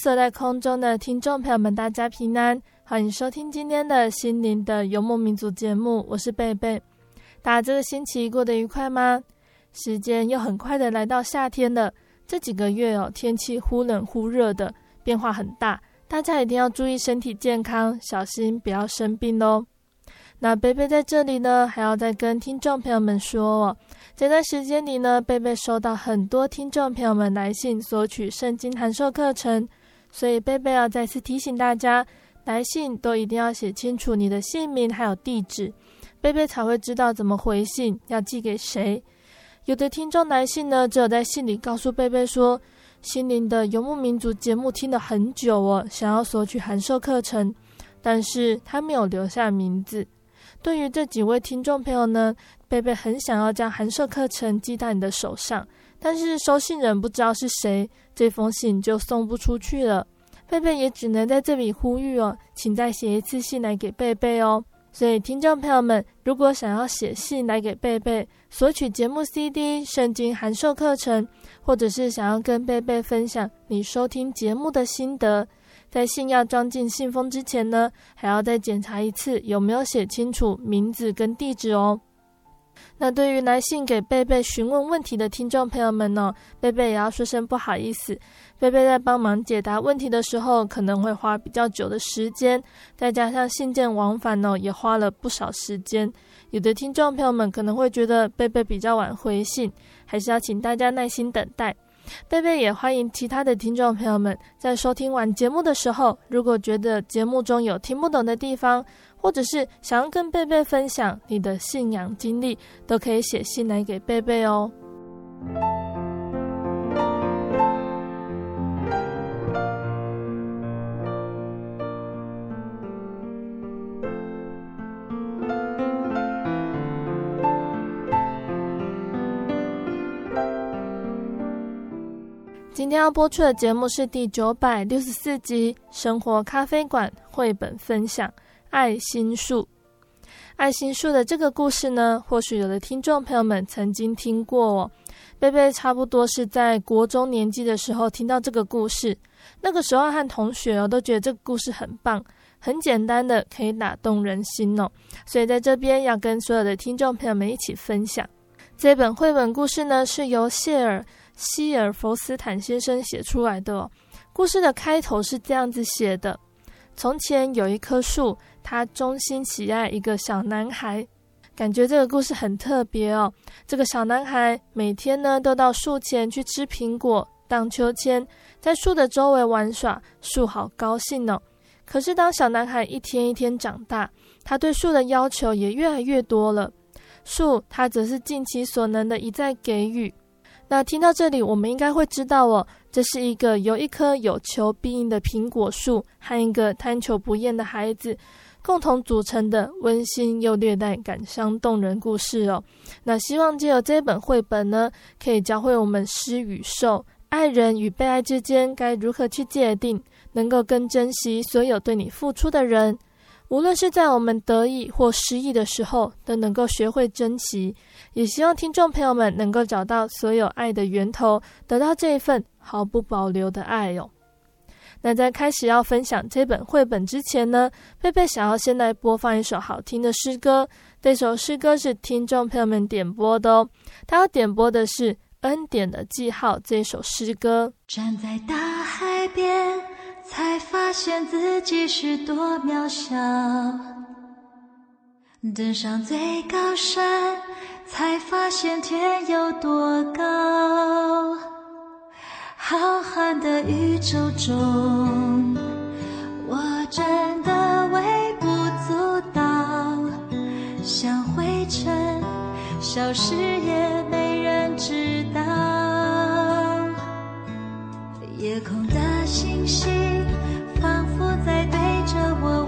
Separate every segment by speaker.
Speaker 1: 所在空中的听众朋友们，大家平安，欢迎收听今天的心灵的游牧民族节目，我是贝贝。大家这个星期过得愉快吗？时间又很快的来到夏天了，这几个月哦，天气忽冷忽热的，变化很大，大家一定要注意身体健康，小心不要生病哦。那贝贝在这里呢，还要再跟听众朋友们说哦。这段时间里呢，贝贝收到很多听众朋友们来信索取圣经函授课程，所以贝贝要再次提醒大家，来信都一定要写清楚你的姓名还有地址，贝贝才会知道怎么回信，要寄给谁。有的听众来信呢，只有在信里告诉贝贝说，心灵的游牧民族节目听了很久哦，想要索取函授课程，但是他没有留下名字。对于这几位听众朋友呢，贝贝很想要将函授课程寄到你的手上，但是收信人不知道是谁，这封信就送不出去了。贝贝也只能在这里呼吁哦，请再写一次信来给贝贝哦。所以听众朋友们，如果想要写信来给贝贝，索取节目 CD、圣经函授课程，或者是想要跟贝贝分享你收听节目的心得，在信要装进信封之前呢，还要再检查一次有没有写清楚名字跟地址哦。那对于来信给贝贝询问问题的听众朋友们呢，贝贝也要说声不好意思。贝贝在帮忙解答问题的时候，可能会花比较久的时间，再加上信件往返呢，也花了不少时间。有的听众朋友们可能会觉得贝贝比较晚回信，还是要请大家耐心等待。贝贝也欢迎其他的听众朋友们在收听完节目的时候，如果觉得节目中有听不懂的地方，或者是想要跟贝贝分享你的信仰经历，都可以写信来给贝贝哦。今天要播出的节目是第九百六十四集《生活咖啡馆》绘本分享。爱心树，爱心树的这个故事呢，或许有的听众朋友们曾经听过哦。贝贝差不多是在国中年纪的时候听到这个故事，那个时候和同学哦都觉得这个故事很棒，很简单的可以打动人心哦。所以在这边要跟所有的听众朋友们一起分享这本绘本故事呢，是由谢尔希尔弗斯坦先生写出来的哦。故事的开头是这样子写的：从前有一棵树。他衷心喜爱一个小男孩，感觉这个故事很特别哦。这个小男孩每天呢都到树前去吃苹果、荡秋千，在树的周围玩耍，树好高兴哦。可是当小男孩一天一天长大，他对树的要求也越来越多了。树他则是尽其所能的一再给予。那听到这里，我们应该会知道哦，这是一个由一棵有求必应的苹果树和一个贪求不厌的孩子。共同组成的温馨又略带感伤动人故事哦。那希望借由这本绘本呢，可以教会我们施与受、爱人与被爱之间该如何去界定，能够更珍惜所有对你付出的人。无论是在我们得意或失意的时候，都能够学会珍惜。也希望听众朋友们能够找到所有爱的源头，得到这一份毫不保留的爱哟。那在开始要分享这本绘本之前呢，贝贝想要先来播放一首好听的诗歌。这首诗歌是听众朋友们点播的哦，他要点播的是《恩典的记号》这首诗歌。
Speaker 2: 站在大海边。才发现自己是多渺小，登上最高山，才发现天有多高。浩瀚的宇宙中，我真的微不足道，像灰尘，消失也没人知道。夜空的星星。
Speaker 1: 仿佛在对着我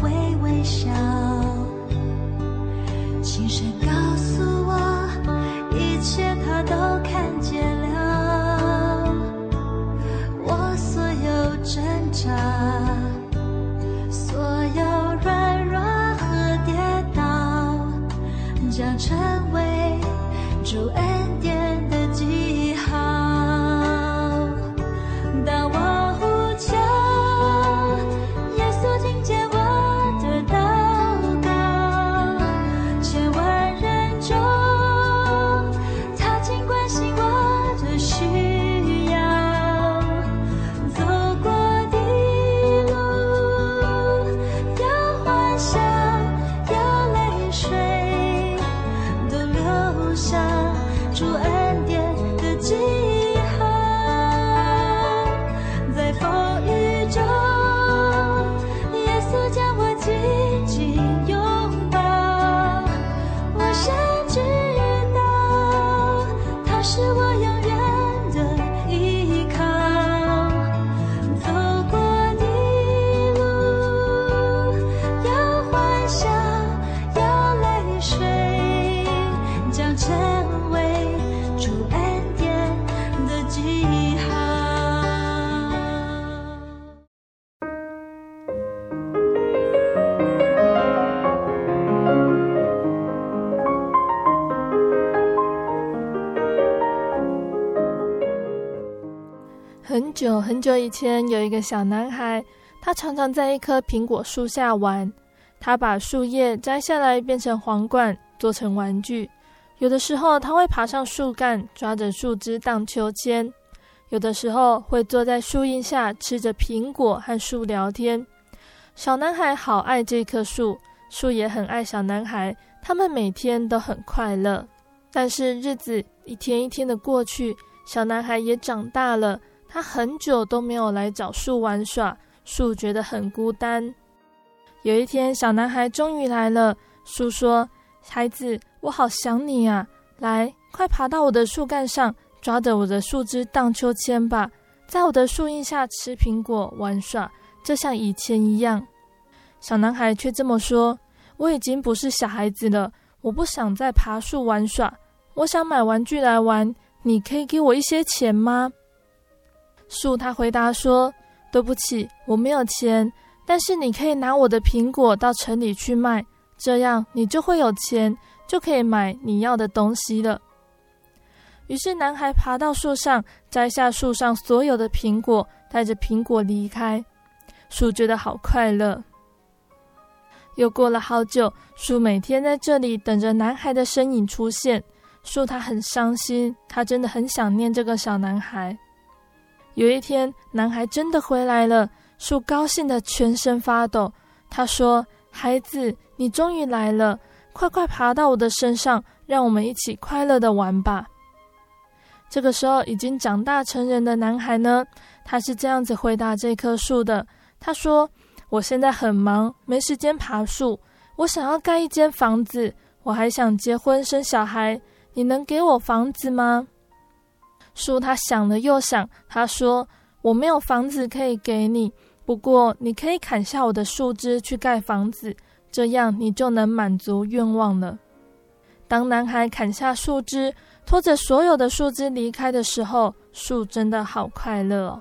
Speaker 1: 很久以前，有一个小男孩，他常常在一棵苹果树下玩。他把树叶摘下来变成皇冠，做成玩具。有的时候，他会爬上树干，抓着树枝荡秋千；有的时候，会坐在树荫下，吃着苹果和树聊天。小男孩好爱这棵树，树也很爱小男孩。他们每天都很快乐。但是日子一天一天的过去，小男孩也长大了。他很久都没有来找树玩耍，树觉得很孤单。有一天，小男孩终于来了。树说：“孩子，我好想你啊！来，快爬到我的树干上，抓着我的树枝荡秋千吧，在我的树荫下吃苹果玩耍，就像以前一样。”小男孩却这么说：“我已经不是小孩子了，我不想再爬树玩耍，我想买玩具来玩。你可以给我一些钱吗？”树他回答说：“对不起，我没有钱，但是你可以拿我的苹果到城里去卖，这样你就会有钱，就可以买你要的东西了。”于是男孩爬到树上，摘下树上所有的苹果，带着苹果离开。树觉得好快乐。又过了好久，树每天在这里等着男孩的身影出现。树他很伤心，他真的很想念这个小男孩。有一天，男孩真的回来了，树高兴得全身发抖。他说：“孩子，你终于来了，快快爬到我的身上，让我们一起快乐地玩吧。”这个时候，已经长大成人的男孩呢，他是这样子回答这棵树的：“他说，我现在很忙，没时间爬树。我想要盖一间房子，我还想结婚生小孩。你能给我房子吗？”树他想了又想，他说：“我没有房子可以给你，不过你可以砍下我的树枝去盖房子，这样你就能满足愿望了。”当男孩砍下树枝，拖着所有的树枝离开的时候，树真的好快乐哦。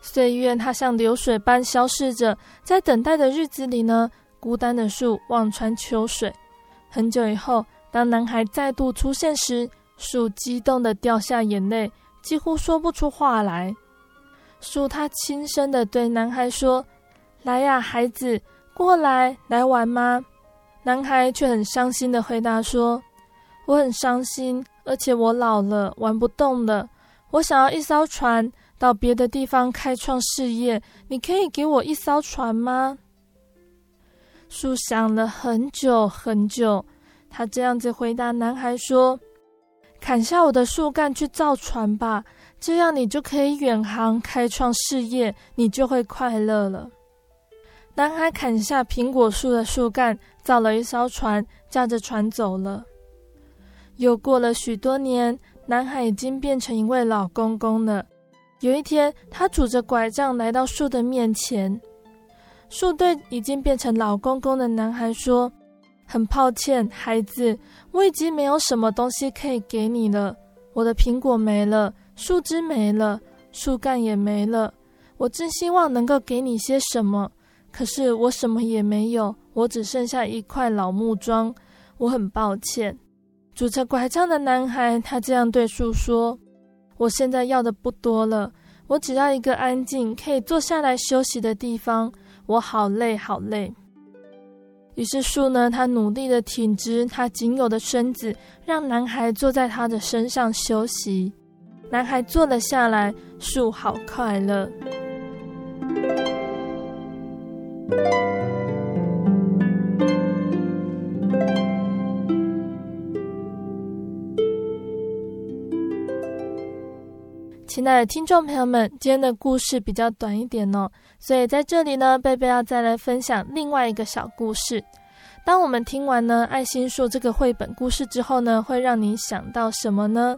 Speaker 1: 岁月它像流水般消逝着，在等待的日子里呢，孤单的树望穿秋水。很久以后，当男孩再度出现时，树激动的掉下眼泪，几乎说不出话来。树他轻声的对男孩说：“来呀，孩子，过来，来玩吗？”男孩却很伤心的回答说：“我很伤心，而且我老了，玩不动了。我想要一艘船，到别的地方开创事业。你可以给我一艘船吗？”树想了很久很久，他这样子回答男孩说：“砍下我的树干去造船吧，这样你就可以远航开创事业，你就会快乐了。”男孩砍下苹果树的树干，造了一艘船，驾着船走了。又过了许多年，男孩已经变成一位老公公了。有一天，他拄着拐杖来到树的面前。树对已经变成老公公的男孩说：“很抱歉，孩子，我已经没有什么东西可以给你了。我的苹果没了，树枝没了，树干也没了。我真希望能够给你些什么，可是我什么也没有，我只剩下一块老木桩。我很抱歉。”拄着拐杖的男孩，他这样对树说：“我现在要的不多了，我只要一个安静可以坐下来休息的地方。”我好累，好累。于是树呢，他努力的挺直他仅有的身子，让男孩坐在他的身上休息。男孩坐了下来，树好快乐。亲爱的听众朋友们，今天的故事比较短一点哦，所以在这里呢，贝贝要再来分享另外一个小故事。当我们听完呢《爱心树》这个绘本故事之后呢，会让你想到什么呢？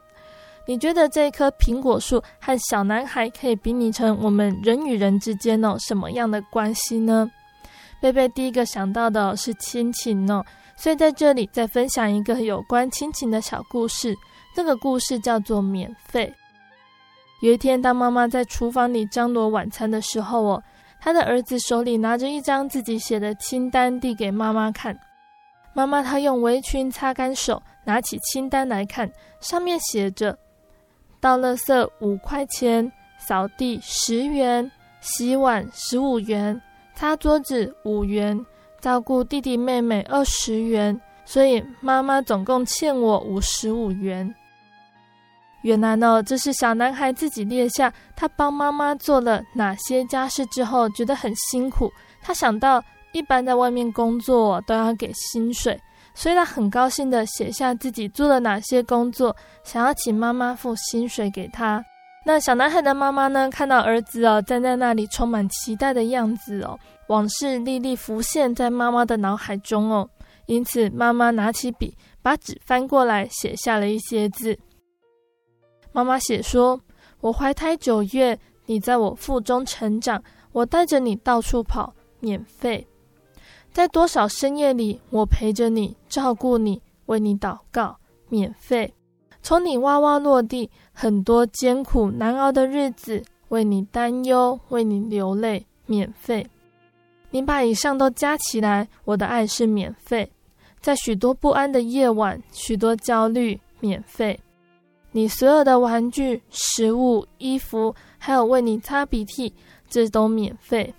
Speaker 1: 你觉得这棵苹果树和小男孩可以比拟成我们人与人之间哦什么样的关系呢？贝贝第一个想到的是亲情哦，所以在这里再分享一个有关亲情的小故事。这个故事叫做免费。有一天，当妈妈在厨房里张罗晚餐的时候，哦，她的儿子手里拿着一张自己写的清单递给妈妈看。妈妈她用围裙擦干手，拿起清单来看，上面写着：倒垃圾五块钱，扫地十元，洗碗十五元，擦桌子五元，照顾弟弟妹妹二十元。所以妈妈总共欠我五十五元。原来呢，这是小男孩自己列下他帮妈妈做了哪些家事之后，觉得很辛苦。他想到一般在外面工作都要给薪水，所以他很高兴地写下自己做了哪些工作，想要请妈妈付薪水给他。那小男孩的妈妈呢，看到儿子哦站在那里充满期待的样子哦，往事历历浮现在妈妈的脑海中哦，因此妈妈拿起笔，把纸翻过来，写下了一些字。妈妈写说：“我怀胎九月，你在我腹中成长，我带着你到处跑，免费。在多少深夜里，我陪着你，照顾你，为你祷告，免费。从你哇哇落地，很多艰苦难熬的日子，为你担忧，为你流泪，免费。你把以上都加起来，我的爱是免费。在许多不安的夜晚，许多焦虑，免费。”你所有的玩具、食物、衣服，还有为你擦鼻涕，这都免费。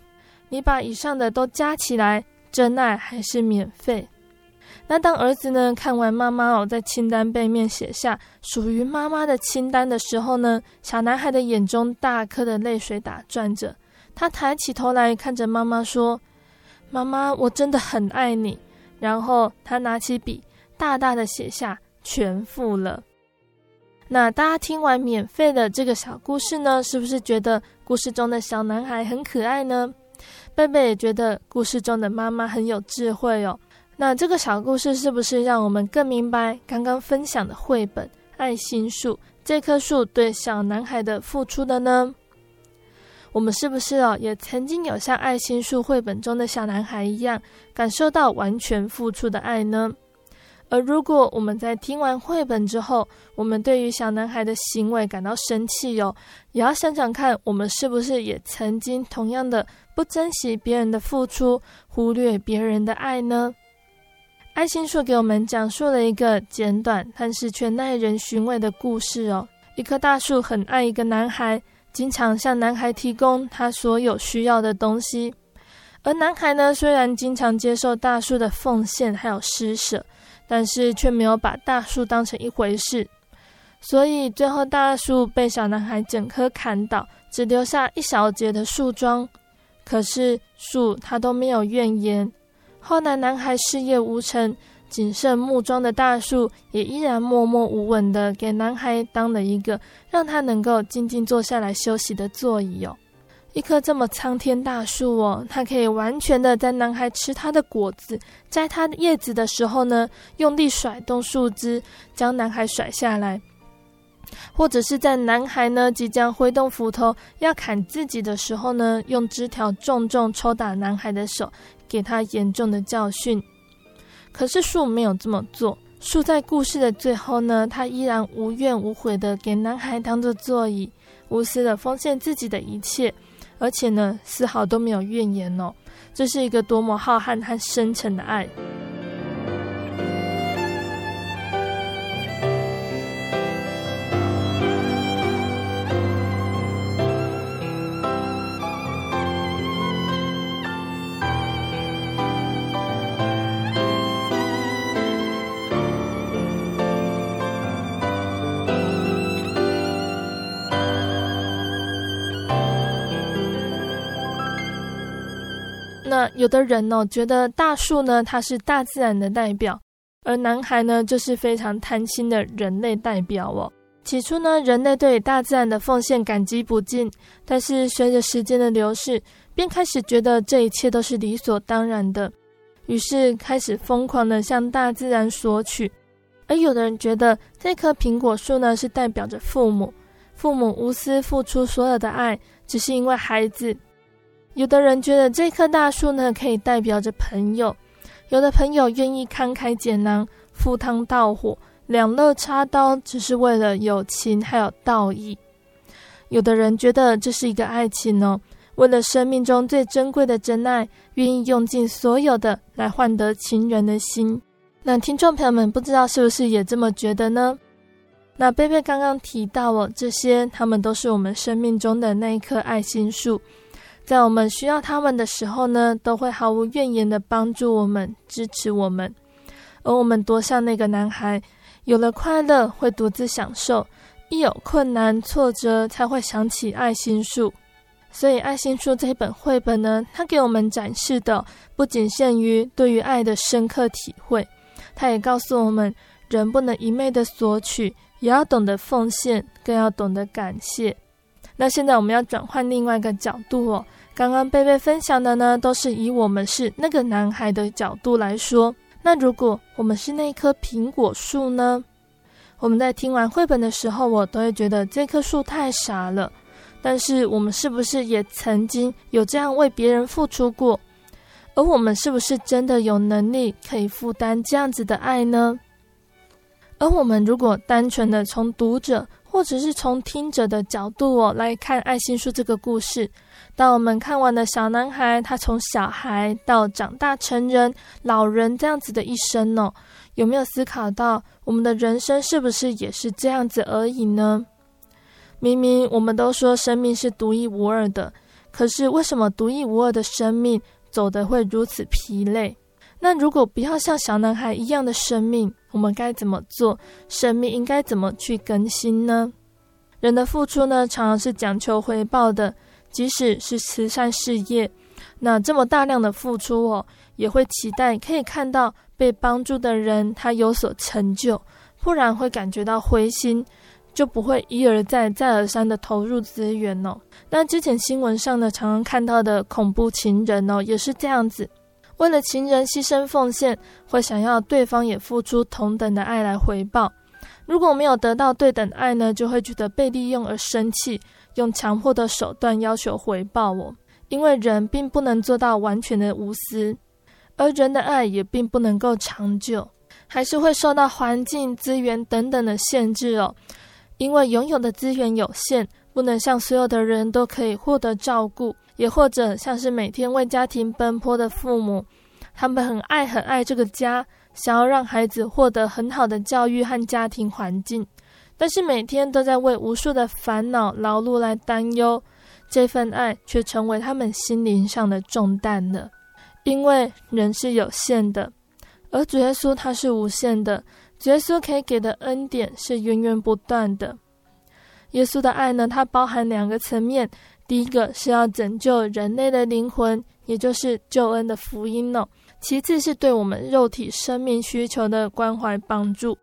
Speaker 1: 你把以上的都加起来，真爱还是免费。那当儿子呢，看完妈妈哦在清单背面写下属于妈妈的清单的时候呢，小男孩的眼中大颗的泪水打转着。他抬起头来看着妈妈说：“妈妈，我真的很爱你。”然后他拿起笔，大大的写下“全付了”。那大家听完免费的这个小故事呢，是不是觉得故事中的小男孩很可爱呢？贝贝也觉得故事中的妈妈很有智慧哦。那这个小故事是不是让我们更明白刚刚分享的绘本《爱心树》这棵树对小男孩的付出的呢？我们是不是哦，也曾经有像爱心树绘本中的小男孩一样，感受到完全付出的爱呢？而如果我们在听完绘本之后，我们对于小男孩的行为感到生气哟，也要想想看，我们是不是也曾经同样的不珍惜别人的付出，忽略别人的爱呢？爱心树给我们讲述了一个简短但是却耐人寻味的故事哦。一棵大树很爱一个男孩，经常向男孩提供他所有需要的东西，而男孩呢，虽然经常接受大树的奉献还有施舍。但是却没有把大树当成一回事，所以最后大树被小男孩整棵砍倒，只留下一小截的树桩。可是树他都没有怨言。后来男孩事业无成，仅剩木桩的大树也依然默默无闻的给男孩当了一个让他能够静静坐下来休息的座椅哦。一棵这么苍天大树哦，它可以完全的在男孩吃它的果子、摘它的叶子的时候呢，用力甩动树枝，将男孩甩下来；或者是在男孩呢即将挥动斧头要砍自己的时候呢，用枝条重重抽打男孩的手，给他严重的教训。可是树没有这么做，树在故事的最后呢，它依然无怨无悔的给男孩当做座椅，无私的奉献自己的一切。而且呢，丝毫都没有怨言哦，这是一个多么浩瀚和深沉的爱。有的人呢、觉得大树呢，它是大自然的代表，而男孩呢，就是非常贪心的人类代表哦。起初呢，人类对大自然的奉献感激不尽，但是随着时间的流逝，便开始觉得这一切都是理所当然的，于是开始疯狂的向大自然索取。而有的人觉得这棵苹果树呢，是代表着父母，父母无私付出所有的爱，只是因为孩子。有的人觉得这棵大树呢，可以代表着朋友，有的朋友愿意慷慨解囊、赴汤蹈火、两肋插刀，只是为了友情还有道义。有的人觉得这是一个爱情哦，为了生命中最珍贵的真爱，愿意用尽所有的来换得情人的心。那听众朋友们，不知道是不是也这么觉得呢？那贝贝刚刚提到哦，这些他们都是我们生命中的那一棵爱心树。在我们需要他们的时候呢，都会毫无怨言的帮助我们、支持我们。而我们多像那个男孩，有了快乐会独自享受，一有困难挫折才会想起爱心树。所以，爱心树这一本绘本呢，它给我们展示的不仅限于对于爱的深刻体会，它也告诉我们，人不能一味的索取，也要懂得奉献，更要懂得感谢。那现在我们要转换另外一个角度哦。刚刚贝贝分享的呢，都是以我们是那个男孩的角度来说。那如果我们是那棵苹果树呢？我们在听完绘本的时候，我都会觉得这棵树太傻了。但是我们是不是也曾经有这样为别人付出过？而我们是不是真的有能力可以负担这样子的爱呢？而我们如果单纯的从读者或者是从听者的角度哦来看爱心树这个故事。当我们看完了小男孩，他从小孩到长大成人、老人这样子的一生呢，有没有思考到我们的人生是不是也是这样子而已呢？明明我们都说生命是独一无二的，可是为什么独一无二的生命走得会如此疲累？那如果不要像小男孩一样的生命，我们该怎么做？生命应该怎么去更新呢？人的付出呢，常常是讲求回报的。即使是慈善事业，那这么大量的付出哦，也会期待可以看到被帮助的人他有所成就，不然会感觉到灰心，就不会一而再、再而三的投入资源哦。那之前新闻上呢，常常看到的恐怖情人哦，也是这样子，为了情人牺牲奉献，会想要对方也付出同等的爱来回报。如果没有得到对等爱呢，就会觉得被利用而生气。用强迫的手段要求回报我，因为人并不能做到完全的无私，而人的爱也并不能够长久。还是会受到环境、资源等等的限制哦。因为拥有的资源有限，不能像所有的人都可以获得照顾，也或者像是每天为家庭奔波的父母，他们很爱很爱这个家，想要让孩子获得很好的教育和家庭环境，但是每天都在为无数的烦恼、劳碌来担忧，这份爱却成为他们心灵上的重担了。因为人是有限的，而主耶稣他是无限的。主耶稣可以给的恩典是源源不断的。耶稣的爱呢，它包含两个层面。第一个是要拯救人类的灵魂，也就是救恩的福音哦。其次是对我们肉体生命需求的关怀帮助。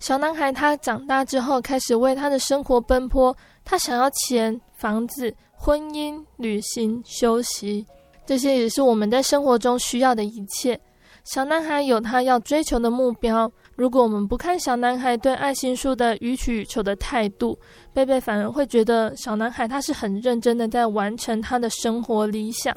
Speaker 1: 小男孩他长大之后，开始为他的生活奔波，他想要钱、房子、婚姻、旅行、休息。这些也是我们在生活中需要的一切。小男孩有他要追求的目标。如果我们不看小男孩对爱心树的予取予求的态度，贝贝反而会觉得小男孩他是很认真的在完成他的生活理想。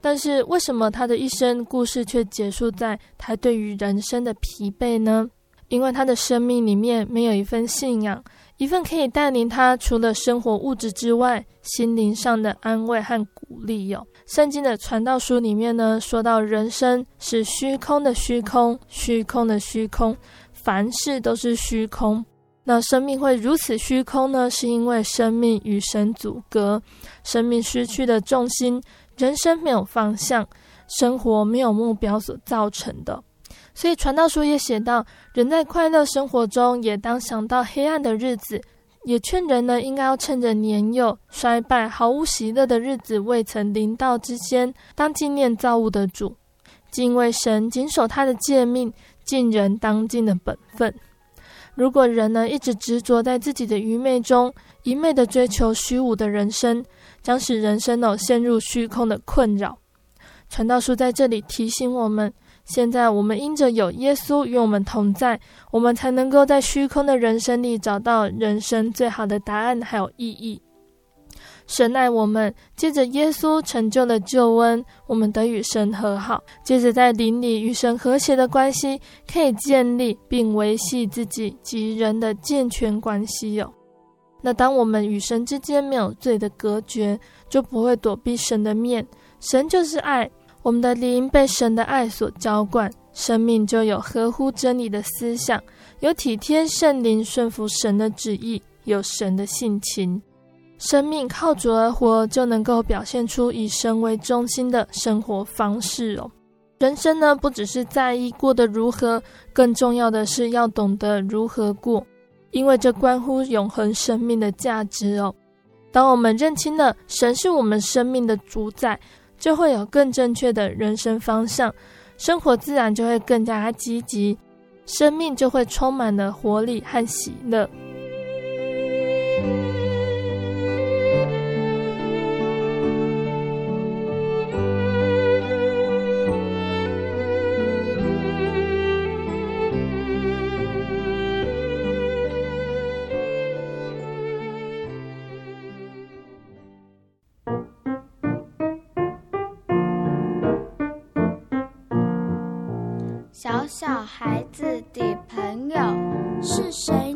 Speaker 1: 但是为什么他的一生故事却结束在他对于人生的疲惫呢？因为他的生命里面没有一份信仰。一份可以带领他除了生活物质之外，心灵上的安慰和鼓励哟。圣经的传道书里面呢，说到人生是虚空的虚空，虚空的虚空，凡事都是虚空。那生命会如此虚空呢？是因为生命与神阻隔，生命失去了重心，人生没有方向，生活没有目标所造成的。所以传道书也写到，人在快乐生活中，也当想到黑暗的日子，也劝人呢，应该要趁着年幼、衰败、毫无喜乐的日子未曾临到之先，当纪念造物的主，敬畏神，谨守他的诫命，尽人当尽的本分。如果人呢，一直执着在自己的愚昧中，一昧的追求虚无的人生，将使人生哦陷入虚空的困扰。传道书在这里提醒我们。现在我们因着有耶稣与我们同在，我们才能够在虚空的人生里找到人生最好的答案还有意义。神爱我们，借着耶稣成就的救恩，我们得与神和好，借着在灵里与神和谐的关系，可以建立并维系自己及人的健全关系哟。那当我们与神之间没有罪的隔绝，就不会躲避神的面。神就是爱。我们的灵被神的爱所浇灌，生命就有合乎真理的思想，有体贴圣灵顺服神的旨意，有神的性情。生命靠主而活，就能够表现出以神为中心的生活方式哦。人生呢，不只是在意过得如何，更重要的是要懂得如何过，因为这关乎永恒生命的价值哦。当我们认清了神是我们生命的主宰。就会有更正确的人生方向，生活自然就会更加积极，生命就会充满了活力和喜乐。
Speaker 3: 小孩子的朋友是
Speaker 4: 谁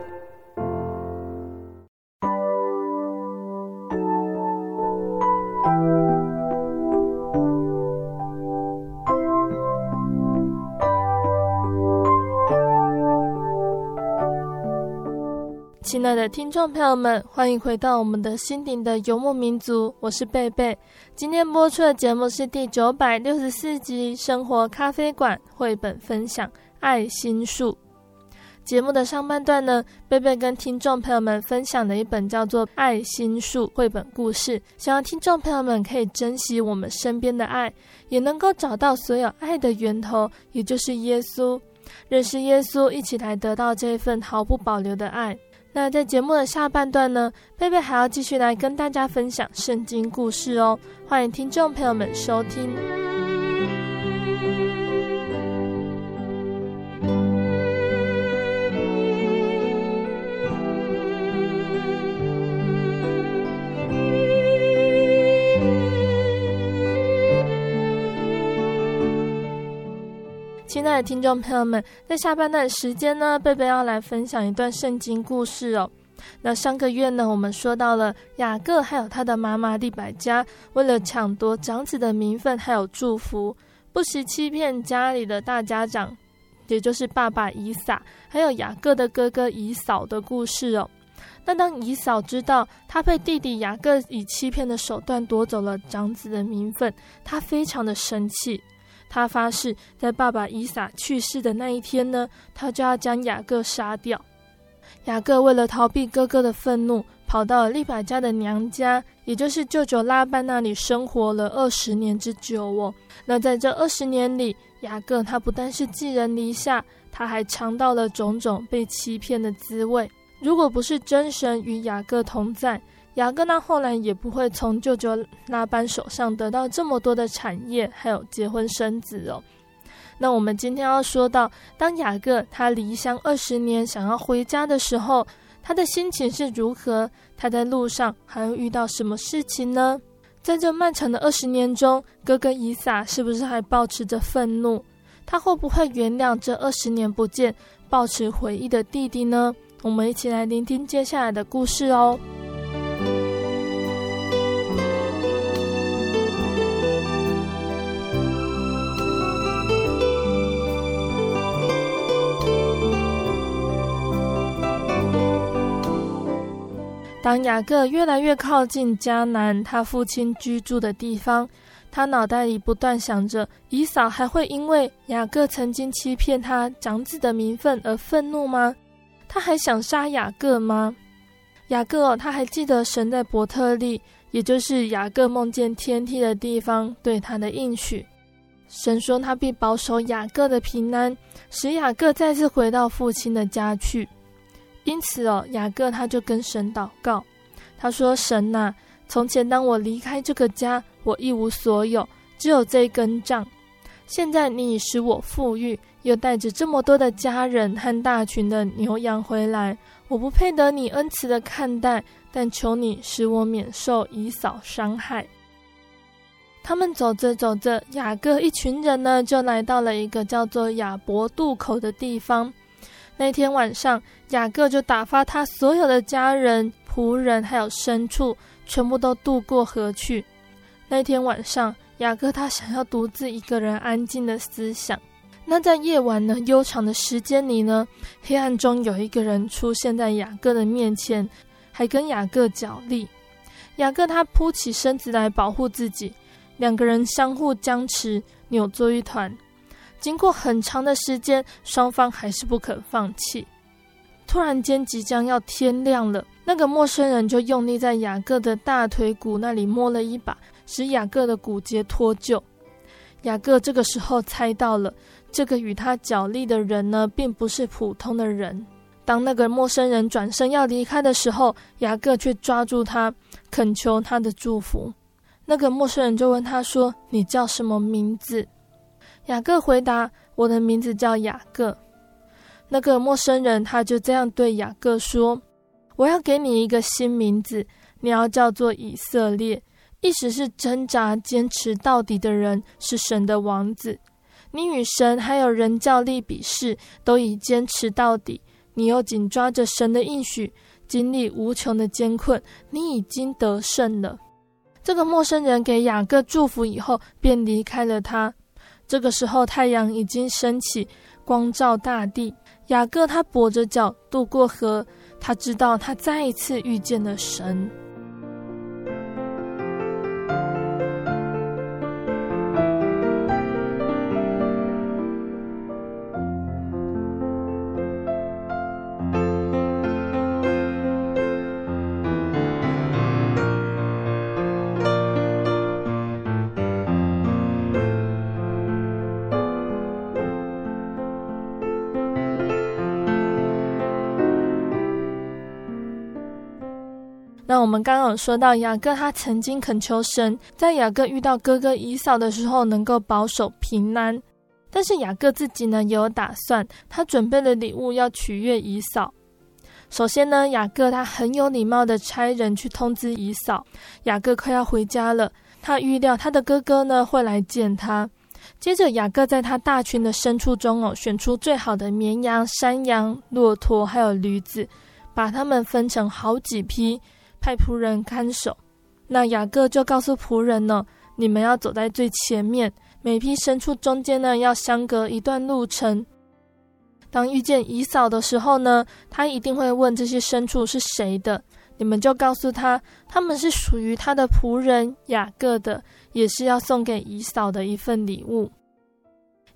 Speaker 1: 亲爱的听众朋友们，欢迎回到我们的心灵的游牧民族，我是贝贝。今天播出的节目是第九百六十四集《生活咖啡馆》绘本分享《爱心树》。节目的上半段呢，贝贝跟听众朋友们分享了一本叫做《爱心树》绘本故事，希望听众朋友们可以珍惜我们身边的爱，也能够找到所有爱的源头，也就是耶稣，认识耶稣，一起来得到这份毫不保留的爱。那在节目的下半段呢，贝贝还要继续来跟大家分享圣经故事哦，欢迎听众朋友们收听。爱的听众朋友们，在下半段时间呢，贝贝要来分享一段圣经故事哦。那上个月呢，我们说到了雅各还有他的妈妈利百加，为了抢夺长子的名分还有祝福，不惜欺骗家里的大家长，也就是爸爸以撒，还有雅各的哥哥以扫的故事哦。那当以扫知道他被弟弟雅各以欺骗的手段夺走了长子的名分，他非常的生气。他发誓，在爸爸伊撒去世的那一天呢，他就要将雅各杀掉。雅各为了逃避哥哥的愤怒，跑到了利百加的娘家，也就是舅舅拉班那里生活了二十年之久哦。那在这二十年里，雅各他不但是寄人篱下，他还尝到了种种被欺骗的滋味。如果不是真神与雅各同在，雅各那后来也不会从舅舅拉班手上得到这么多的产业，还有结婚生子哦。那我们今天要说到，当雅各他离乡二十年，想要回家的时候，他的心情是如何？他在路上还会遇到什么事情呢？在这漫长的二十年中，哥哥以扫是不是还保持着愤怒？他会不会原谅这二十年不见、抱持回忆的弟弟呢？我们一起来聆听接下来的故事哦。当雅各越来越靠近迦南，他父亲居住的地方，他脑袋里不断想着：以扫还会因为雅各曾经欺骗他长子的名分而愤怒吗？他还想杀雅各吗？雅各他还记得神在伯特利，也就是雅各梦见天梯的地方对他的应许。神说他必保守雅各的平安，使雅各再次回到父亲的家去。因此哦，雅各他就跟神祷告，他说：“神呐，从前当我离开这个家，我一无所有，只有这一根杖。现在你已使我富裕，又带着这么多的家人和大群的牛羊回来，我不配得你恩慈的看待，但求你使我免受以扫伤害。”他们走着走着，雅各一群人呢，就来到了一个叫做雅博渡口的地方。那天晚上，雅各就打发他所有的家人、仆人还有牲畜，全部都渡过河去。那天晚上，雅各他想要独自一个人安静的思想。那在夜晚呢，悠长的时间里呢，黑暗中有一个人出现在雅各的面前，还跟雅各角力。雅各他扑起身子来保护自己，两个人相互僵持，扭作一团。经过很长的时间，双方还是不肯放弃。突然间，即将要天亮了，那个陌生人就用力在雅各的大腿骨那里摸了一把，使雅各的骨节脱臼。雅各这个时候猜到了，这个与他角力的人呢，并不是普通的人。当那个陌生人转身要离开的时候，雅各却抓住他，恳求他的祝福。那个陌生人就问他说：“你叫什么名字？”雅各回答：“我的名字叫雅各。”那个陌生人他就这样对雅各说：“我要给你一个新名字，你要叫做以色列，意思是挣扎坚持到底的人，是神的王子。你与神还有人较力比试，都已坚持到底。你又紧抓着神的应许，经历无穷的艰困，你已经得胜了。”这个陌生人给雅各祝福以后，便离开了他。这个时候，太阳已经升起，光照大地。雅各他跛着脚渡过河，他知道他再一次遇见了神。我们刚刚有说到，雅各他曾经恳求神，在雅各遇到哥哥以扫的时候，能够保守平安。但是雅各自己呢，也有打算，他准备了礼物要取悦以扫。首先呢，雅各他很有礼貌的差人去通知以扫，雅各快要回家了，他预料他的哥哥呢会来见他。接着，雅各在他大群的牲畜中哦，选出最好的绵羊、山羊、骆驼还有驴子，把它们分成好几批。派仆人看守，那雅各就告诉仆人呢：“你们要走在最前面，每批牲畜中间呢要相隔一段路程。当遇见姨嫂的时候呢，他一定会问这些牲畜是谁的，你们就告诉他，他们是属于他的仆人雅各的，也是要送给姨嫂的一份礼物。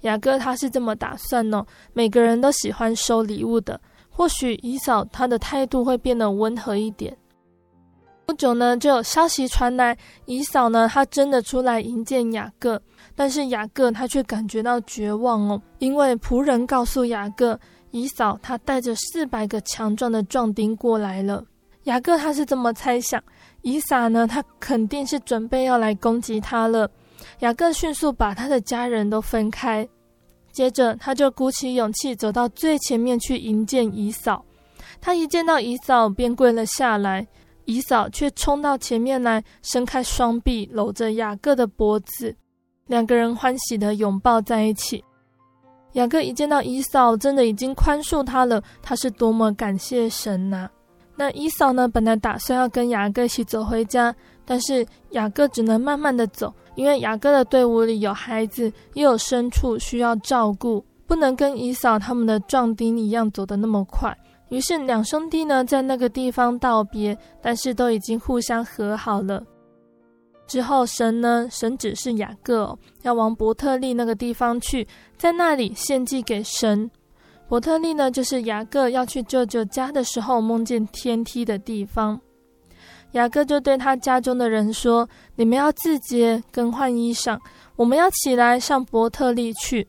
Speaker 1: 雅各他是这么打算呢，每个人都喜欢收礼物的。”或许姨嫂她的态度会变得温和一点。不久呢，就有消息传来，以扫呢，他真的出来迎接雅各，但是雅各他却感觉到绝望哦，因为仆人告诉雅各，以扫他带着四百个强壮的壮丁过来了。雅各他是这么猜想，以扫呢，他肯定是准备要来攻击他了。雅各迅速把他的家人都分开。接着，他就鼓起勇气走到最前面去迎接以扫。他一见到以扫，便跪了下来。以扫却冲到前面来，伸开双臂搂着雅各的脖子，两个人欢喜地拥抱在一起。雅各一见到以扫，真的已经宽恕他了。他是多么感谢神呐、那以扫呢？本来打算要跟雅各一起走回家，但是雅各只能慢慢地走。因为雅各的队伍里有孩子，也有牲畜需要照顾，不能跟以扫他们的壮丁一样走得那么快。于是两兄弟呢，在那个地方道别，但是都已经互相和好了。之后神呢，神指示雅各，要往伯特利那个地方去，在那里献祭给神。伯特利呢，就是雅各要去舅舅家的时候梦见天梯的地方。雅各就对他家中的人说：“你们要自洁，更换衣裳。我们要起来上伯特利去，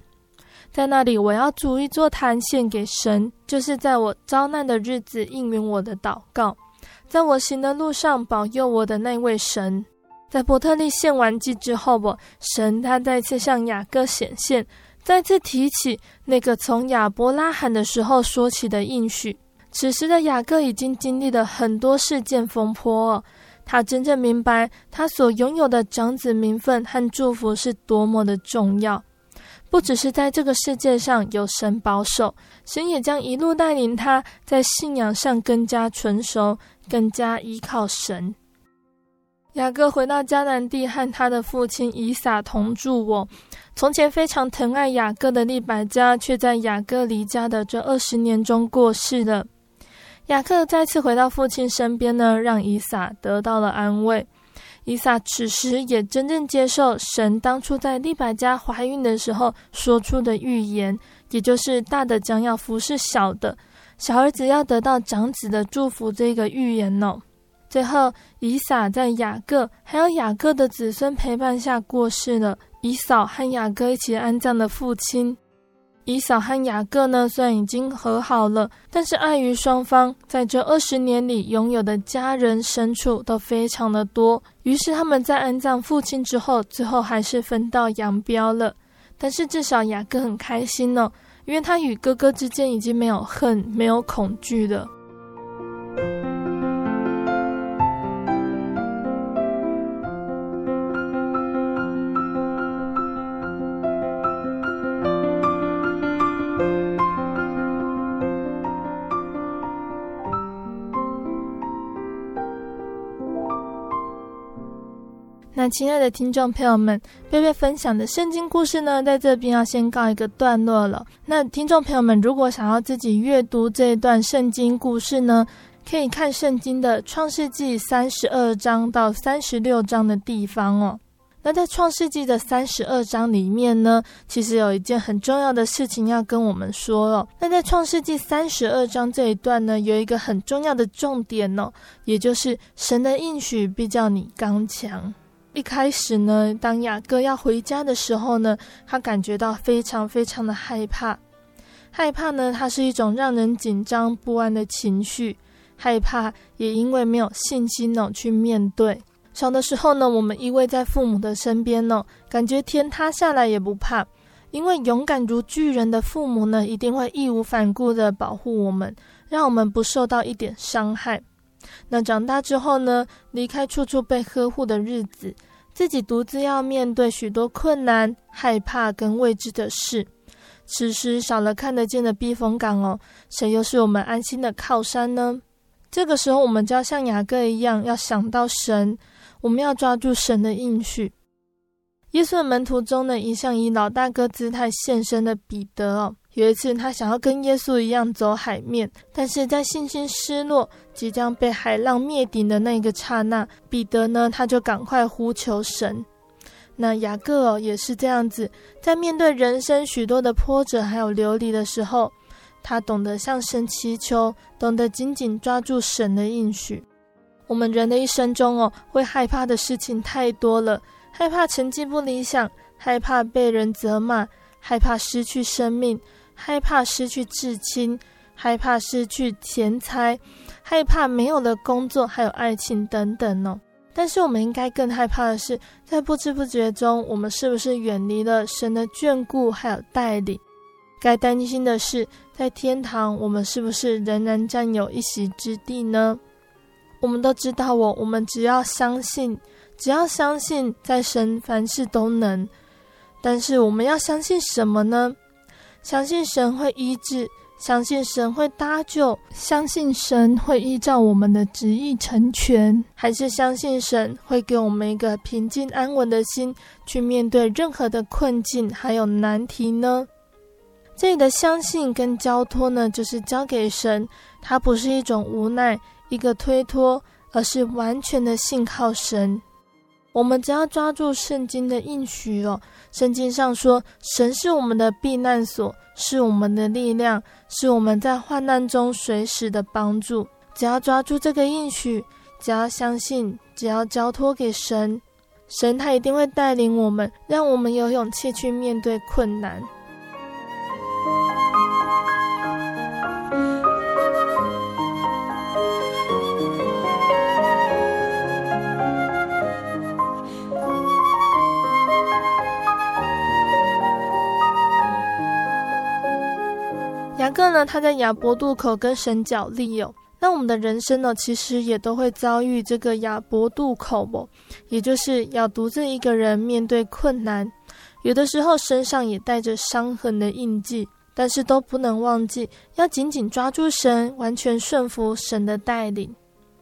Speaker 1: 在那里我要煮一座坛献给神，就是在我遭难的日子应允我的祷告，在我行的路上保佑我的那位神。在伯特利献完祭之后，我神他再次向雅各显现，再次提起那个从亚伯拉罕的时候说起的应许。”此时的雅各已经经历了很多事件风波，他真正明白他所拥有的长子名分和祝福是多么的重要。不只是在这个世界上有神保守，神也将一路带领他在信仰上更加成熟，更加依靠神。雅各回到迦南地，和他的父亲以撒同住我。从前非常疼爱雅各的利百加，却在雅各离家的这二十年中过世了。雅各再次回到父亲身边呢，让以撒得到了安慰。以撒此时也真正接受神当初在利百加怀孕的时候说出的预言，也就是大的将要服侍小的，小儿子要得到长子的祝福这个预言呢。最后，以撒在雅各还有雅各的子孙陪伴下过世了。以扫和雅各一起安葬的父亲。以扫和雅各呢，虽然已经和好了，但是碍于双方在这二十年里拥有的家人牲畜都非常的多，于是他们在安葬父亲之后，最后还是分道扬镳了。但是至少雅各很开心呢，因为他与哥哥之间已经没有恨，没有恐惧了。亲爱的听众朋友们，贝贝分享的圣经故事呢，在这边要先告一个段落了。那听众朋友们，如果想要自己阅读这一段圣经故事呢，可以看圣经的创世纪三十二章到三十六章的地方哦。那在创世纪的三十二章里面呢，其实有一件很重要的事情要跟我们说哦。那在创世纪三十二章这一段呢，有一个很重要的重点哦，也就是神的应许必叫你刚强。一开始呢，当雅各要回家的时候呢，他感觉到非常非常的害怕。害怕呢，它是一种让人紧张不安的情绪。害怕也因为没有信心呢，去面对。小的时候呢，我们依偎在父母的身边呢，感觉天塌下来也不怕，因为勇敢如巨人的父母呢，一定会义无反顾的保护我们，让我们不受到一点伤害。那长大之后呢，离开处处被呵护的日子，自己独自要面对许多困难、害怕跟未知的事。此时少了看得见的避风港哦，谁又是我们安心的靠山呢？这个时候，我们就要像雅各一样，要想到神，我们要抓住神的应许。耶稣的门徒中呢，一向以老大哥姿态现身的彼得哦。有一次，他想要跟耶稣一样走海面，但是在信心失落、即将被海浪灭顶的那个刹那，彼得呢，他就赶快呼求神。那雅各哦，也是这样子，在面对人生许多的波折还有流离的时候，他懂得向神祈求，懂得紧紧抓住神的应许。我们人的一生中哦，会害怕的事情太多了，害怕成绩不理想，害怕被人责骂，害怕失去生命，害怕失去至亲，害怕失去钱财，害怕没有了工作，还有爱情等等哦。但是我们应该更害怕的是，在不知不觉中，我们是不是远离了神的眷顾还有带领？该担心的是，在天堂，我们是不是仍然占有一席之地呢？我们都知道哦，我们只要相信，只要相信，在神凡事都能。但是我们要相信什么呢？相信神会医治，相信神会搭救，相信神会依照我们的旨意成全，还是相信神会给我们一个平静安稳的心，去面对任何的困境还有难题呢？这里的相信跟交托呢，就是交给神，它不是一种无奈。一个推脱，而是完全的信靠神。我们只要抓住圣经的应许哦。圣经上说，神是我们的避难所，是我们的力量，是我们在患难中随时的帮助。只要抓住这个应许，只要相信，只要交托给神，神他一定会带领我们，让我们有勇气去面对困难。雅各呢，他在雅伯渡口跟神角立哦。那我们的人生呢，其实也都会遭遇这个雅伯渡口哦，也就是要独自一个人面对困难，有的时候身上也带着伤痕的印记，但是都不能忘记要紧紧抓住神，完全顺服神的带领。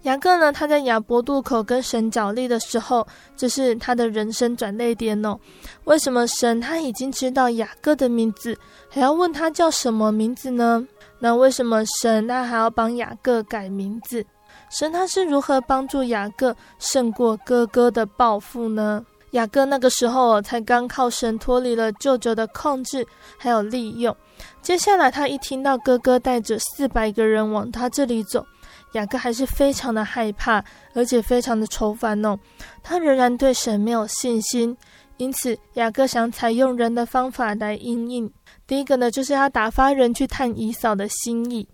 Speaker 1: 雅各呢，他在雅伯渡口跟神角力的时候，这是他的人生转捩点哦。为什么神他已经知道雅各的名字，还要问他叫什么名字呢？那为什么神他还要帮雅各改名字？神他是如何帮助雅各胜过哥哥的报复呢？雅各那个时候才刚靠神脱离了舅舅的控制，还有利用。接下来他一听到哥哥带着四百个人往他这里走。雅各还是非常的害怕，而且非常的愁烦哦。他仍然对神没有信心，因此雅各想采用人的方法来因应。第一个呢，就是他打发人去探以嫂的心意；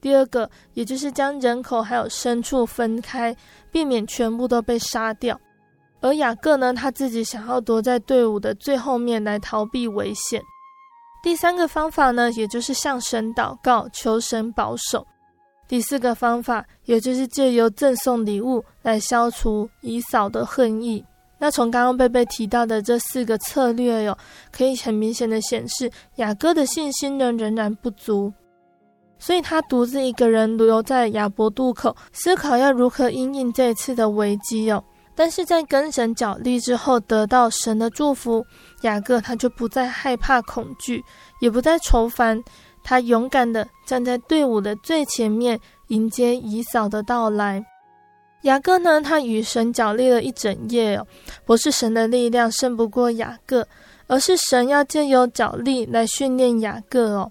Speaker 1: 第二个，也就是将人口还有牲畜分开，避免全部都被杀掉。而雅各呢，他自己想要躲在队伍的最后面来逃避危险。第三个方法呢，也就是向神祷告，求神保守。第四个方法，也就是借由赠送礼物来消除以扫的恨意。那从刚刚贝贝提到的这四个策略哟，可以很明显的显示雅各的信心呢仍然不足，所以他独自一个人留在雅博渡口，思考要如何因应这次的危机哦。但是在跟神角力之后，得到神的祝福，雅各他就不再害怕恐惧，也不再愁烦。他勇敢地站在队伍的最前面，迎接以扫的到来。雅各呢，他与神角力了一整夜哦，不是神的力量胜不过雅各，而是神要借由角力来训练雅各哦。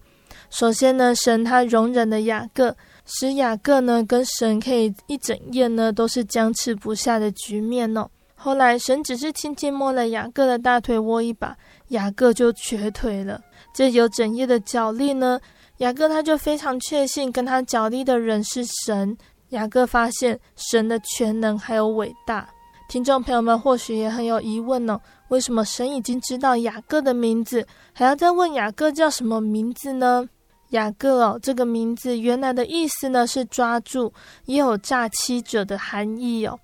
Speaker 1: 首先呢，神他容忍了雅各，使雅各呢跟神可以一整夜呢都是僵持不下的局面哦。后来神只是轻轻摸了雅各的大腿窝一把，雅各就瘸腿了。这有整夜的角力呢，雅各他就非常确信跟他角力的人是神。雅各发现神的全能还有伟大。听众朋友们或许也很有疑问呢、哦，为什么神已经知道雅各的名字，还要再问雅各叫什么名字呢？雅各哦，这个名字原来的意思呢是抓住，也有诈欺者的含义哦。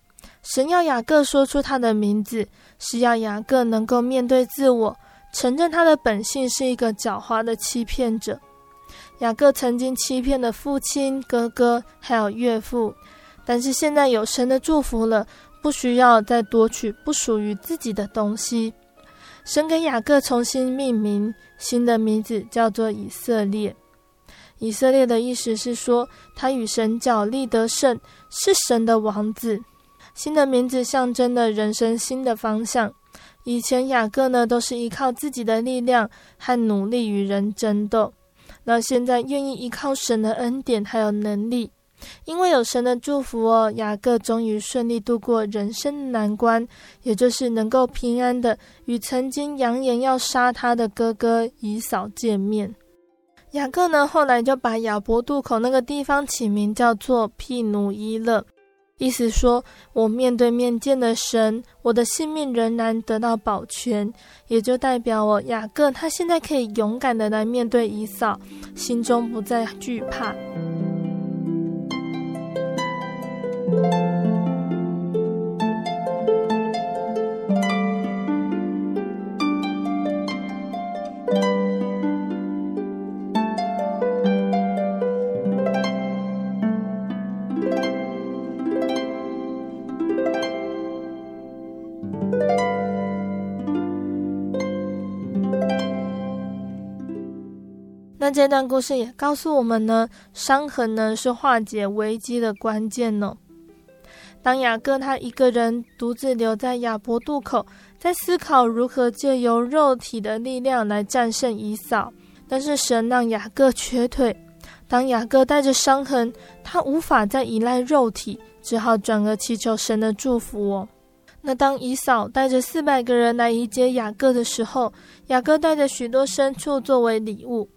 Speaker 1: 神要雅各说出他的名字，是要雅各能够面对自我。承认他的本性是一个狡猾的欺骗者。雅各曾经欺骗了父亲、哥哥，还有岳父，但是现在有神的祝福了，不需要再夺取不属于自己的东西。神给雅各重新命名，新的名字叫做以色列。以色列的意思是说，他与神角力得胜，是神的王子。新的名字象征了人生新的方向。以前雅各呢，都是依靠自己的力量和努力与人争斗，那现在愿意依靠神的恩典还有能力，因为有神的祝福哦，雅各终于顺利度过人生难关，也就是能够平安的与曾经扬言要杀他的哥哥以扫见面。雅各呢，后来就把亚伯渡口那个地方起名叫做庇努伊勒。意思说，我面对面见了神，我的性命仍然得到保全，也就代表我雅各他现在可以勇敢的来面对以扫，心中不再惧怕。这段故事也告诉我们呢，伤痕呢是化解危机的关键呢。当雅各他一个人独自留在亚伯渡口，在思考如何借由肉体的力量来战胜以扫，但是神让雅各瘸腿。当雅各带着伤痕，他无法再依赖肉体，只好转而祈求神的祝福哦。那当以扫带着四百个人来迎接雅各的时候，雅各带着许多牲畜作为礼物。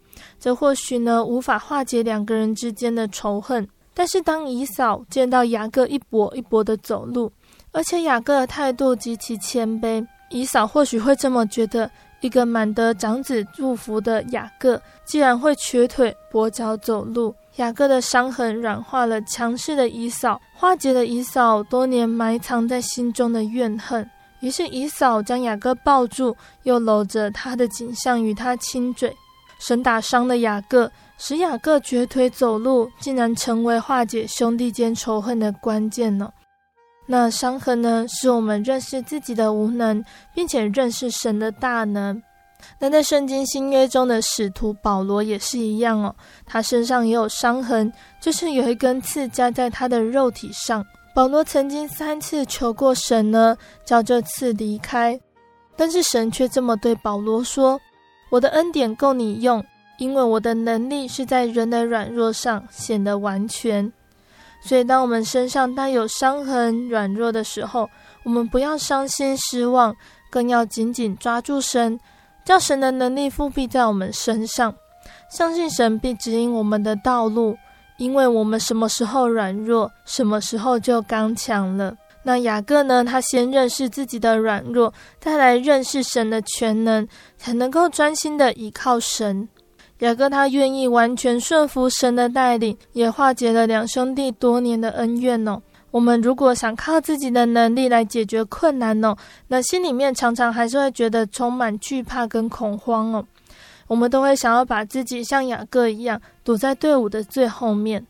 Speaker 1: 这或许呢，无法化解两个人之间的仇恨，但是当姨嫂见到雅各一跛一跛的走路，而且雅各的态度极其谦卑，姨嫂或许会这么觉得：一个满得长子祝福的雅各，既然会瘸腿跛脚走路，雅各的伤痕软化了强势的姨嫂，化解了姨嫂多年埋藏在心中的怨恨。于是姨嫂将雅各抱住，又搂着他的颈项与他亲嘴。神打伤了雅各，使雅各瘸腿走路，竟然成为化解兄弟间仇恨的关键呢。那伤痕呢，使我们认识自己的无能，并且认识神的大能。那在圣经新约中的使徒保罗也是一样哦，他身上也有伤痕，就是有一根刺加在他的肉体上。保罗曾经三次求过神呢，叫这刺离开，但是神却这么对保罗说。我的恩典够你用，因为我的能力是在人的软弱上显得完全。所以，当我们身上带有伤痕、软弱的时候，我们不要伤心失望，更要紧紧抓住神，叫神的能力覆庇在我们身上，相信神必指引我们的道路，因为我们什么时候软弱，什么时候就刚强了。那雅各呢？他先认识自己的软弱，再来认识神的全能，才能够专心的依靠神。雅各他愿意完全顺服神的带领，也化解了两兄弟多年的恩怨哦。我们如果想靠自己的能力来解决困难哦，那心里面常常还是会觉得充满惧怕跟恐慌哦。我们都会想要把自己像雅各一样堵在队伍的最后面。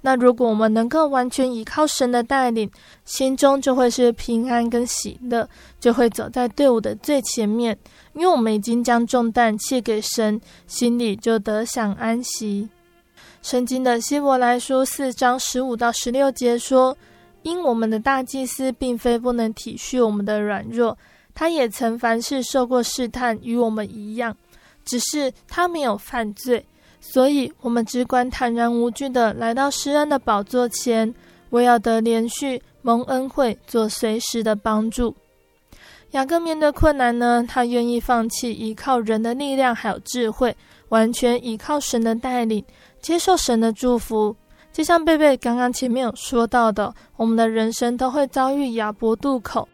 Speaker 1: 那如果我们能够完全依靠神的带领，心中就会是平安跟喜乐，就会走在队伍的最前面。因为我们已经将重担卸给神，心里就得享安息。圣经的希伯来书四章十五到十六节说：“因我们的大祭司并非不能体恤我们的软弱，他也曾凡事受过试探，与我们一样，只是他没有犯罪。”所以，我们只管坦然无惧地来到施恩的宝座前，我要得连续、蒙恩惠、做随时的帮助。雅各面对困难呢，他愿意放弃依靠人的力量还有智慧，完全依靠神的带领，接受神的祝福。就像贝贝刚刚前面有说到的，我们的人生都会遭遇亚伯渡口，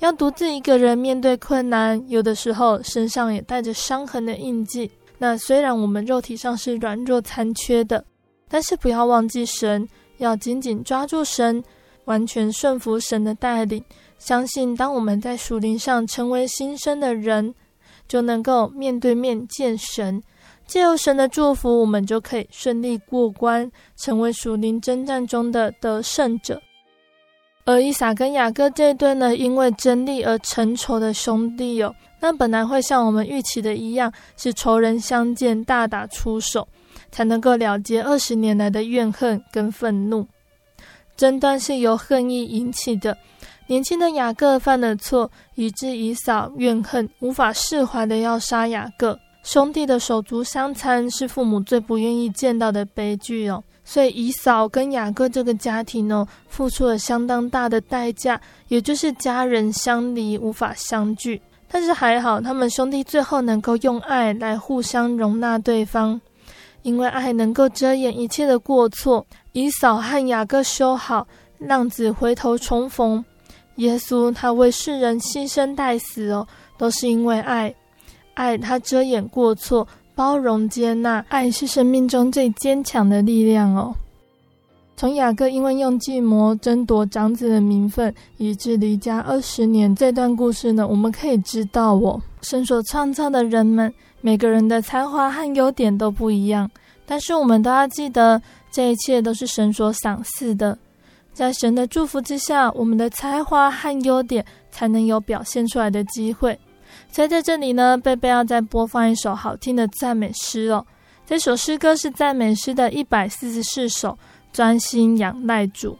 Speaker 1: 要独自一个人面对困难，有的时候身上也带着伤痕的印记。那虽然我们肉体上是软弱残缺的，但是不要忘记神，要紧紧抓住神，完全顺服神的带领。相信当我们在属灵上成为新生的人，就能够面对面见神。借由神的祝福，我们就可以顺利过关，成为属灵征战中的得胜者。而以撒跟雅各这对呢，因为争利而成仇的兄弟有。那本来会像我们预期的一样，是仇人相见大打出手，才能够了结二十年来的怨恨跟愤怒。争端是由恨意引起的。年轻的雅各犯了错，以致以扫怨恨，无法释怀的要杀雅各。兄弟的手足相残是父母最不愿意见到的悲剧哦。所以以扫跟雅各这个家庭哦，付出了相当大的代价，也就是家人相离，无法相聚。但是还好，他们兄弟最后能够用爱来互相容纳对方，因为爱能够遮掩一切的过错。以扫和雅各修好，浪子回头重逢。耶稣他为世人牺牲代死哦，都是因为爱，爱他遮掩过错。包容接纳，爱是生命中最坚强的力量哦。从雅各因为用计谋争夺长子的名分，以致离家二十年这段故事呢，我们可以知道哦，神所创造的人们，每个人的才华和优点都不一样，但是我们都要记得，这一切都是神所赏赐的，在神的祝福之下，我们的才华和优点才能有表现出来的机会。所以在这里呢，贝贝要再播放一首好听的赞美诗哦。这首诗歌是赞美诗的一百四十四首，专心仰赖主。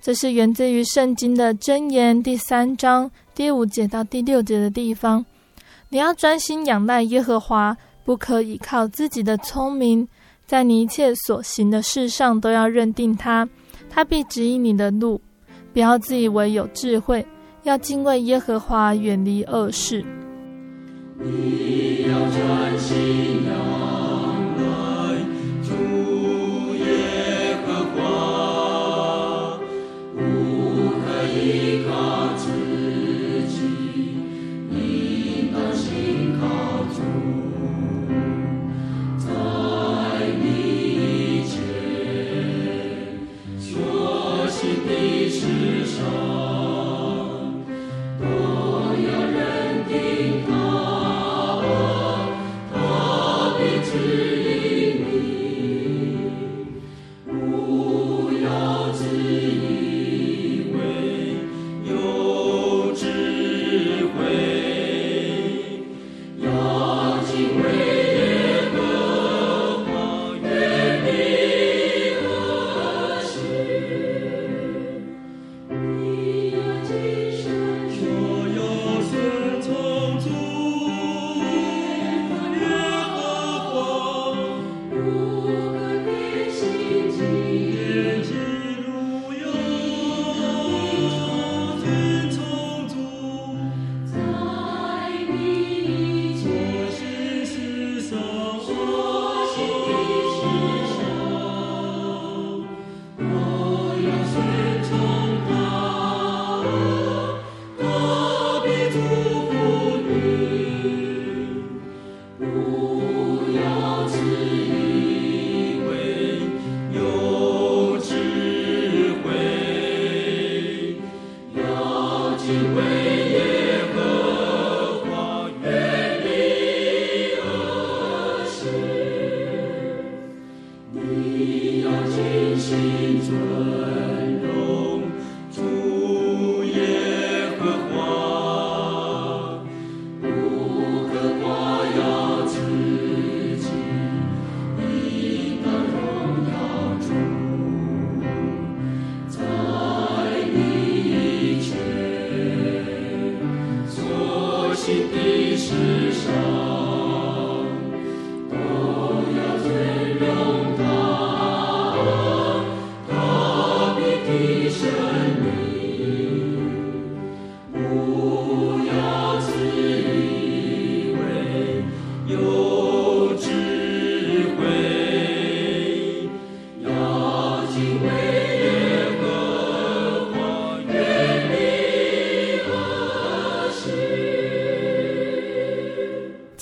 Speaker 1: 这是源自于圣经的箴言第三章第五节到第六节的地方。你要专心仰赖耶和华，不可倚靠自己的聪明，在你一切所行的事上都要认定他，他必指引你的路。不要自以为有智慧。要敬畏耶和华，远离恶事。
Speaker 5: 你要专心啊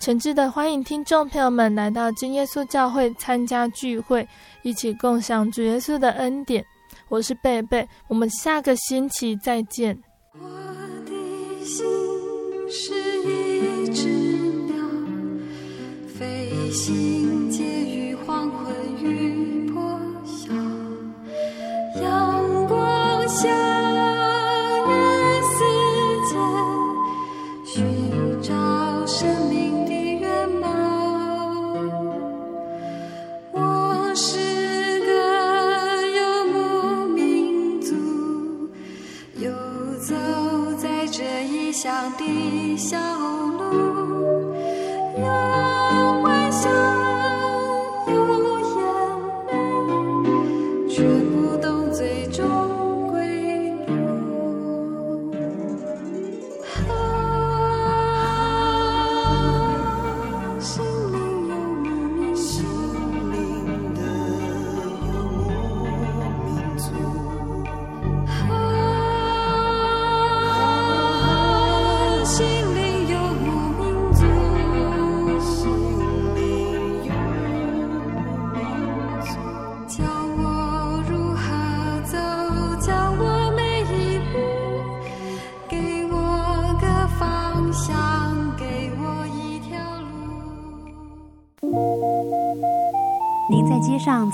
Speaker 1: 诚挚的欢迎听众朋友们来到真耶稣教会参加聚会，一起共享主耶稣的恩典。我是贝贝，我们下个星期再见。
Speaker 2: 我的心是一只鸟，飞行介于黄昏与破晓，阳光下。